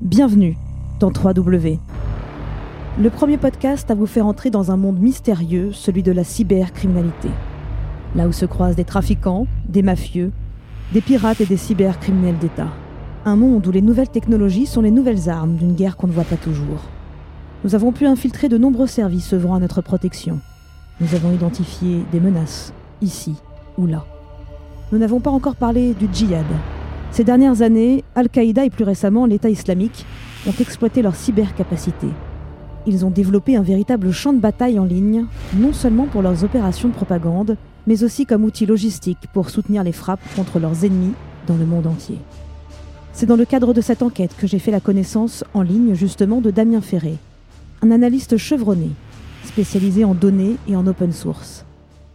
Bienvenue dans 3W. Le premier podcast à vous faire entrer dans un monde mystérieux, celui de la cybercriminalité. Là où se croisent des trafiquants, des mafieux, des pirates et des cybercriminels d'État. Un monde où les nouvelles technologies sont les nouvelles armes d'une guerre qu'on ne voit pas toujours. Nous avons pu infiltrer de nombreux services œuvrant à notre protection. Nous avons identifié des menaces, ici ou là. Nous n'avons pas encore parlé du djihad, ces dernières années, Al-Qaïda et plus récemment l'État islamique ont exploité leurs cybercapacités. Ils ont développé un véritable champ de bataille en ligne, non seulement pour leurs opérations de propagande, mais aussi comme outil logistique pour soutenir les frappes contre leurs ennemis dans le monde entier. C'est dans le cadre de cette enquête que j'ai fait la connaissance en ligne justement de Damien Ferré, un analyste chevronné, spécialisé en données et en open source.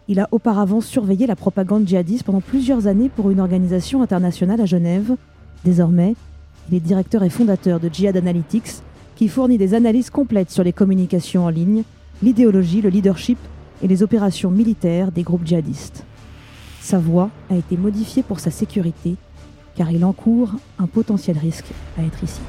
Il a auparavant surveillé la propagande djihadiste pendant plusieurs années pour une organisation internationale à Genève. Désormais, il est directeur et fondateur de Jihad Analytics, qui fournit des analyses complètes sur les communications en ligne, l'idéologie, le leadership et les opérations militaires des groupes djihadistes. Sa voix a été modifiée pour sa sécurité, car il encourt un potentiel risque à être ici.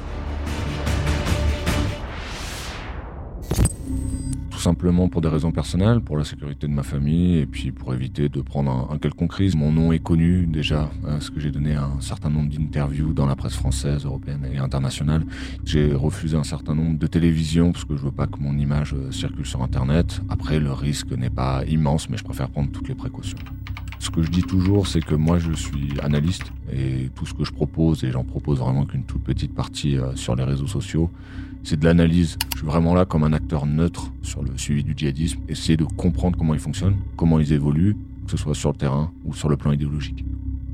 Simplement pour des raisons personnelles, pour la sécurité de ma famille et puis pour éviter de prendre un, quelconque crise. Mon nom est connu déjà, parce que j'ai donné un certain nombre d'interviews dans la presse française, européenne et internationale. J'ai refusé un certain nombre de télévisions parce que je veux pas que mon image euh, circule sur Internet. Après, le risque n'est pas immense, mais je préfère prendre toutes les précautions. Ce que je dis toujours, c'est que moi, je suis analyste et tout ce que je propose, et j'en propose vraiment qu'une toute petite partie euh, sur les réseaux sociaux, c'est de l'analyse. Je suis vraiment là comme un acteur neutre sur le suivi du djihadisme, essayer de comprendre comment ils fonctionnent, comment ils évoluent, que ce soit sur le terrain ou sur le plan idéologique.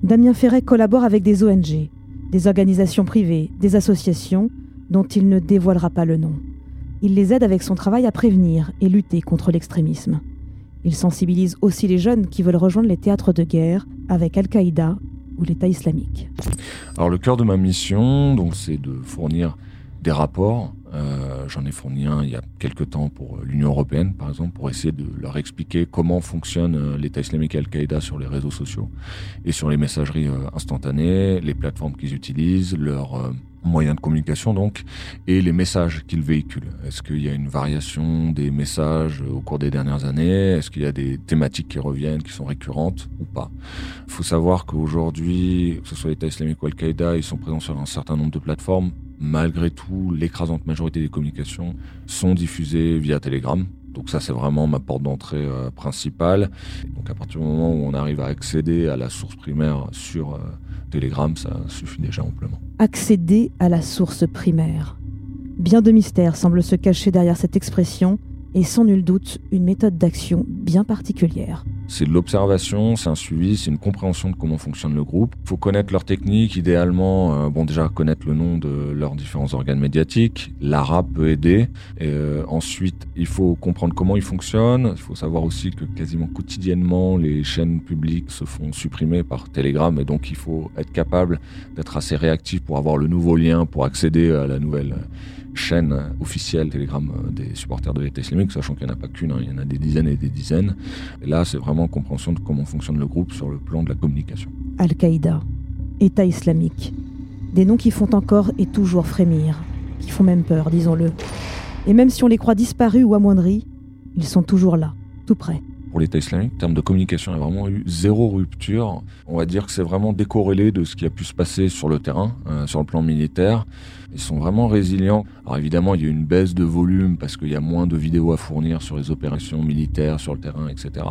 Damien Ferret collabore avec des ONG, des organisations privées, des associations dont il ne dévoilera pas le nom. Il les aide avec son travail à prévenir et lutter contre l'extrémisme. Il sensibilise aussi les jeunes qui veulent rejoindre les théâtres de guerre avec Al-Qaïda ou l'État islamique. Alors le cœur de ma mission, donc, c'est de fournir des rapports. Euh, J'en ai fourni un il y a quelques temps pour l'Union européenne, par exemple, pour essayer de leur expliquer comment fonctionne euh, l'État islamique et Al-Qaïda sur les réseaux sociaux et sur les messageries euh, instantanées, les plateformes qu'ils utilisent, leurs euh, moyens de communication donc, et les messages qu'ils véhiculent. Est-ce qu'il y a une variation des messages au cours des dernières années? Est-ce qu'il y a des thématiques qui reviennent, qui sont récurrentes ou pas? Il faut savoir qu'aujourd'hui, que ce soit l'État islamique ou Al-Qaïda, ils sont présents sur un certain nombre de plateformes malgré tout, l'écrasante majorité des communications sont diffusées via Telegram. Donc ça, c'est vraiment ma porte d'entrée euh, principale. Donc à partir du moment où on arrive à accéder à la source primaire sur euh, Telegram, ça suffit déjà amplement. Accéder à la source primaire. Bien de mystères semblent se cacher derrière cette expression et sans nul doute une méthode d'action bien particulière. C'est de l'observation, c'est un suivi, c'est une compréhension de comment fonctionne le groupe. Il faut connaître leur technique, idéalement, euh, bon déjà connaître le nom de leurs différents organes médiatiques. L'arabe peut aider. Euh, ensuite, il faut comprendre comment ils fonctionnent. Il faut savoir aussi que quasiment quotidiennement, les chaînes publiques se font supprimer par Telegram et donc il faut être capable d'être assez réactif pour avoir le nouveau lien, pour accéder à la nouvelle chaîne officielle Telegram euh, des supporters de l'État islamique, sachant qu'il n'y en a pas qu'une, hein, il y en a des dizaines et des dizaines. Et là, c'est vraiment compréhension de comment fonctionne le groupe sur le plan de la communication. Al-Qaïda, État islamique, des noms qui font encore et toujours frémir, qui font même peur, disons-le. Et même si on les croit disparus ou amoindris, ils sont toujours là, tout près pour l'État islamique. En termes de communication, il y a vraiment eu zéro rupture. On va dire que c'est vraiment décorrélé de ce qui a pu se passer sur le terrain, euh, sur le plan militaire. Ils sont vraiment résilients. Alors évidemment, il y a une baisse de volume parce qu'il y a moins de vidéos à fournir sur les opérations militaires, sur le terrain, etc.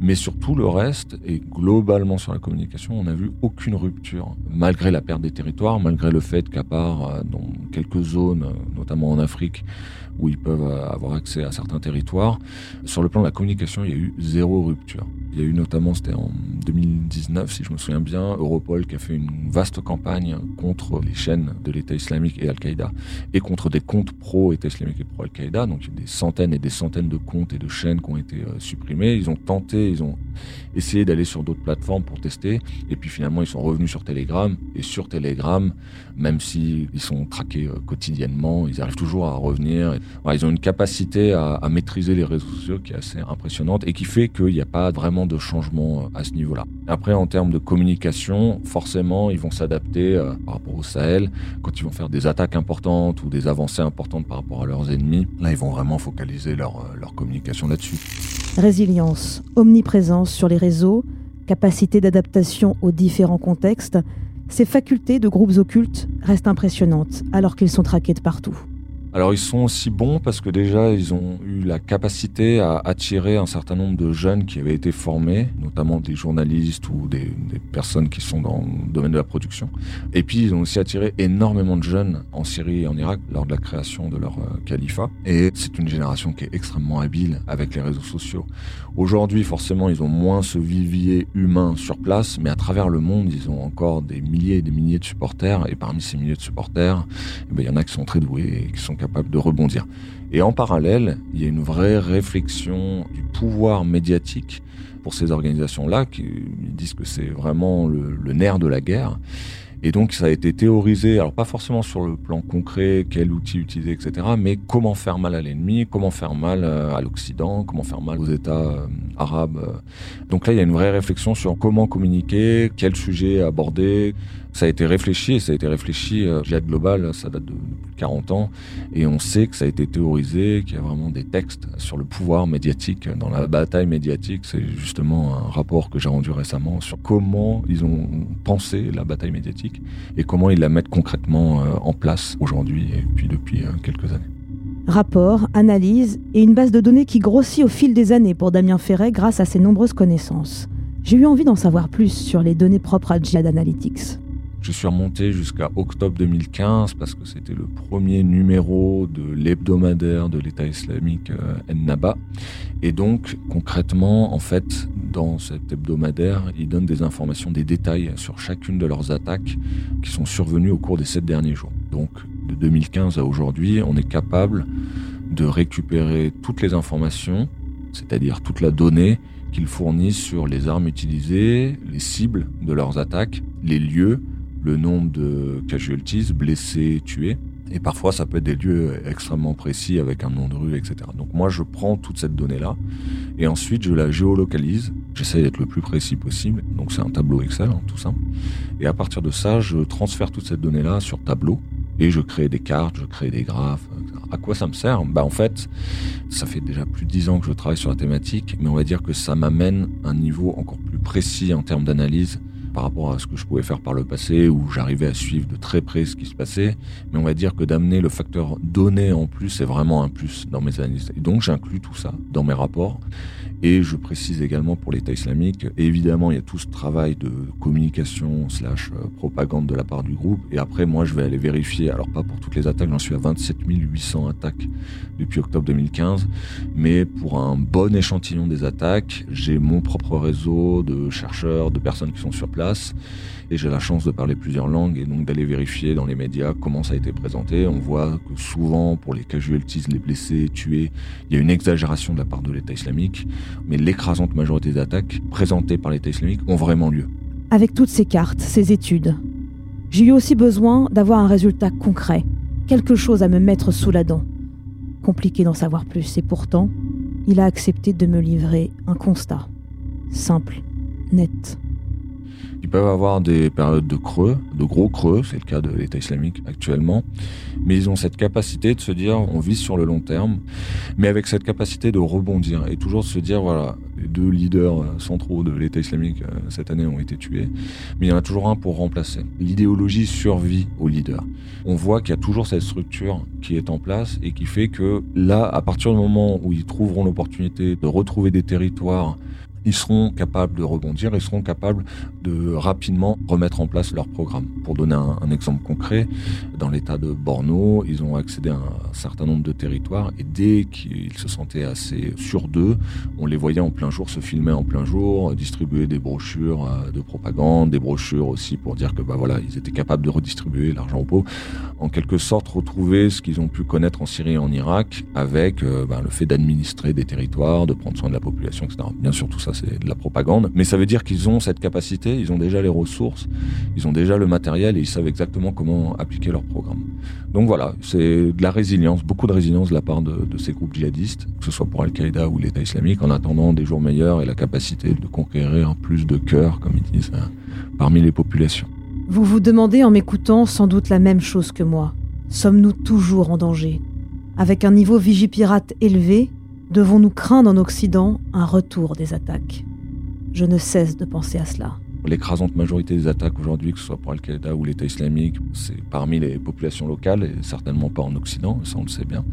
Mais sur tout le reste, et globalement sur la communication, on n'a vu aucune rupture. Malgré la perte des territoires, malgré le fait qu'à part euh, dans quelques zones, notamment en Afrique, où ils peuvent euh, avoir accès à certains territoires. Sur le plan de la communication, il y a eu zéro rupture. Il y a eu notamment, c'était en 2019, si je me souviens bien, Europol qui a fait une vaste campagne contre les chaînes de l'État islamique et Al-Qaïda et contre des comptes pro-État islamique et pro-Al-Qaïda. Donc il y a des centaines et des centaines de comptes et de chaînes qui ont été euh, supprimés. Ils ont tenté, ils ont essayé d'aller sur d'autres plateformes pour tester. Et puis finalement, ils sont revenus sur Telegram. Et sur Telegram, même s'ils sont traqués euh, quotidiennement, ils arrivent toujours à revenir. ils ont une capacité à, à maîtriser les réseaux sociaux qui est assez impressionnante et qui fait qu'il n'y a pas vraiment de changement à ce niveau-là. Après, en termes de communication, forcément, ils vont s'adapter par rapport au Sahel. Quand ils vont faire des attaques importantes ou des avancées importantes par rapport à leurs ennemis, là, ils vont vraiment focaliser leur, leur communication là-dessus. Résilience, omniprésence sur les réseaux, capacité d'adaptation aux différents contextes, ces facultés de groupes occultes restent impressionnantes alors qu'ils sont traqués de partout. Alors ils sont aussi bons parce que déjà ils ont eu la capacité à attirer un certain nombre de jeunes qui avaient été formés, notamment des journalistes ou des, personnes qui sont dans le domaine de la production. Et puis ils ont aussi attiré énormément de jeunes en Syrie et en Irak lors de la création de leur euh, califat. Et c'est une génération qui est extrêmement habile avec les réseaux sociaux. Aujourd'hui forcément ils ont moins ce vivier humain sur place, mais à travers le monde ils ont encore des milliers et des milliers de supporters. Et parmi ces milliers de supporters, eh ben, il y en a qui sont très doués et qui sont capables de rebondir. Et en parallèle, il y a une vraie réflexion du pouvoir médiatique pour ces organisations-là, qui disent que c'est vraiment le, nerf de la guerre. Et donc ça a été théorisé, alors pas forcément sur le plan concret, quel outil utiliser, etc., mais comment faire mal à l'ennemi, comment faire mal euh, à l'Occident, comment faire mal aux États euh, arabes. Donc là, il y a une vraie réflexion sur comment communiquer, quel sujet aborder, ça a été réfléchi et ça a été réfléchi, euh, Global, ça date de, plus de 40 ans, et on sait que ça a été théorisé, qu'il y a vraiment des textes sur le pouvoir médiatique dans la bataille médiatique. C'est justement un rapport que j'ai rendu récemment sur comment ils ont pensé la bataille médiatique et comment ils la mettent concrètement euh, en place aujourd'hui et puis depuis euh, quelques années. Rapport, analyse et une base de données qui grossit au fil des années pour Damien Ferret grâce à ses nombreuses connaissances. J'ai eu envie d'en savoir plus sur les données propres à Jihad Analytics. Je suis remonté jusqu'à octobre 2015 parce que c'était le premier numéro de l'hebdomadaire de l'État islamique euh, Ennaba. Et donc, concrètement, en fait, dans cet hebdomadaire, ils donnent des informations, des détails sur chacune de leurs attaques qui sont survenues au cours des sept derniers jours. Donc, de 2015 à aujourd'hui, on est capable de récupérer toutes les informations, c'est-à-dire toute la donnée qu'ils fournissent sur les armes utilisées, les cibles de leurs attaques, les lieux, le nombre de casualties, blessés, tués. Et parfois, ça peut être des lieux extrêmement précis avec un nom de rue, etc. Donc moi, je prends toute cette donnée-là et ensuite, je la géolocalise. J'essaie d'être le plus précis possible. Donc c'est un tableau Excel, hein, tout simple. Et à partir de ça, je transfère toute cette donnée-là sur tableau et je crée des cartes, je crée des graphes. Etc. À quoi ça me sert? Bah en fait, ça fait déjà plus de dix ans que je travaille sur la thématique, mais on va dire que ça m'amène un niveau encore plus précis en termes d'analyse par rapport à ce que je pouvais faire par le passé, où j'arrivais à suivre de très près ce qui se passait. Mais on va dire que d'amener le facteur donné en plus, c'est vraiment un plus dans mes analyses. Et donc j'inclus tout ça dans mes rapports. Et je précise également pour l'État islamique, évidemment, il y a tout ce travail de communication slash euh, propagande de la part du groupe. Et après, moi, je vais aller vérifier, alors pas pour toutes les attaques, j'en suis à 27 800 attaques depuis octobre 2015, mais pour un bon échantillon des attaques, j'ai mon propre réseau de chercheurs, de personnes qui sont sur place et j'ai la chance de parler plusieurs langues et donc d'aller vérifier dans les médias comment ça a été présenté. On voit que souvent, pour les casualties, les blessés, tués, il y a une exagération de la part de l'État islamique, mais l'écrasante majorité des attaques présentées par l'État islamique ont vraiment lieu. Avec toutes ces cartes, ces études, j'ai eu aussi besoin d'avoir un résultat concret, quelque chose à me mettre sous la dent. Compliqué d'en savoir plus, et pourtant, il a accepté de me livrer un constat. Simple, net. Ils peuvent avoir des périodes de creux, de gros creux, c'est le cas de l'État islamique actuellement, mais ils ont cette capacité de se dire on vise sur le long terme, mais avec cette capacité de rebondir et toujours de se dire voilà, les deux leaders centraux de l'État islamique euh, cette année ont été tués, mais il y en a toujours un pour remplacer. L'idéologie survit aux leaders. On voit qu'il y a toujours cette structure qui est en place et qui fait que là, à partir du moment où ils trouveront l'opportunité de retrouver des territoires ils seront capables de rebondir, ils seront capables de rapidement remettre en place leur programme. Pour donner un, exemple concret, dans l'état de Borno, ils ont accédé à un certain nombre de territoires et dès qu'ils se sentaient assez sûrs d'eux, on les voyait en plein jour se filmer en plein jour, distribuer des brochures euh, de propagande, des brochures aussi pour dire que bah voilà, ils étaient capables de redistribuer l'argent au pauvres. En quelque sorte, retrouver ce qu'ils ont pu connaître en Syrie et en Irak avec euh, bah, le fait d'administrer des territoires, de prendre soin de la population, etc. Bien sûr, tout ça c'est de la propagande. Mais ça veut dire qu'ils ont cette capacité, ils ont déjà les ressources, ils ont déjà le matériel et ils savent exactement comment appliquer leur programme. Donc voilà, c'est de la résilience, beaucoup de résilience de la part de, ces groupes djihadistes, que ce soit pour Al-Qaïda ou l'État islamique, en attendant des jours meilleurs et la capacité de conquérir plus de cœurs, comme ils disent, hein, parmi les populations. Vous vous demandez en m'écoutant sans doute la même chose que moi. Sommes-nous toujours en danger? Avec un niveau vigipirate élevé, devons-nous craindre en Occident un retour des attaques? Je ne cesse de penser à cela. L'écrasante majorité des attaques aujourd'hui, que ce soit pour Al-Qaïda ou l'État islamique, c'est parmi les populations locales et certainement pas en Occident, ça on le sait bien.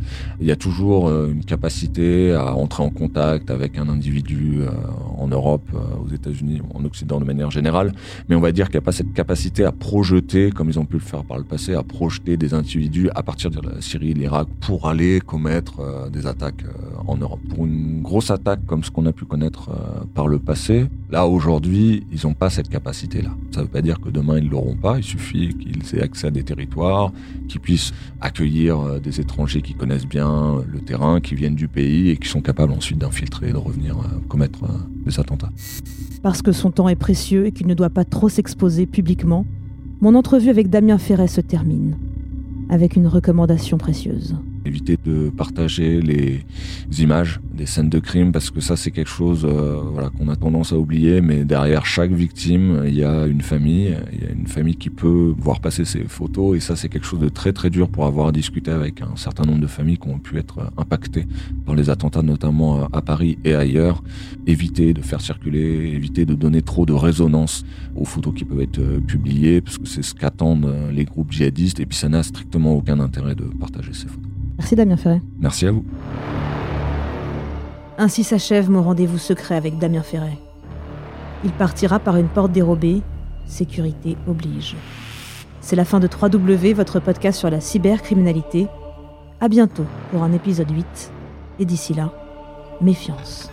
Il y a toujours euh, une capacité à entrer en contact avec un individu euh, en Europe, euh, aux États-Unis, en Occident de manière générale, mais on va dire qu'il n'y a pas cette capacité à projeter, comme ils ont pu le faire par le passé, à projeter des individus à partir de la Syrie et l'Irak pour aller commettre des attaques en Europe. Pour une grosse attaque comme ce qu'on a pu connaître par le passé, là aujourd'hui, ils n'ont pas cette capacité-là. Ça ne veut pas dire que demain ils l'auront pas. Il suffit qu'ils aient accès à des territoires, qu'ils puissent accueillir euh, des étrangers qui connaissent bien le terrain, qui viennent du pays et qui sont capables ensuite d'infiltrer, de revenir euh, commettre euh, des attentats. Parce que son temps est précieux et qu'il ne doit pas trop s'exposer publiquement, mon entrevue avec Damien Ferret se termine avec une recommandation précieuse éviter de partager les images des scènes de crime parce que ça c'est quelque chose euh, voilà qu'on a tendance à oublier mais derrière chaque victime il y a une famille il y a une famille qui peut voir passer ces photos et ça c'est quelque chose de très très dur pour avoir discuté avec un certain nombre de familles qui ont pu être impactées par les attentats notamment à Paris et ailleurs. Éviter de faire circuler éviter de donner trop de résonance aux photos qui peuvent être euh, publiées parce que c'est ce qu'attendent euh, les groupes djihadistes et puis ça n'a strictement aucun intérêt de partager ces photos Merci Damien Ferret. Merci à vous. Ainsi s'achève mon rendez-vous secret avec Damien Ferret. Il partira par une porte dérobée, sécurité oblige. C'est la fin de 3W, votre podcast sur la cybercriminalité. À bientôt pour un épisode 8. Et d'ici là, méfiance.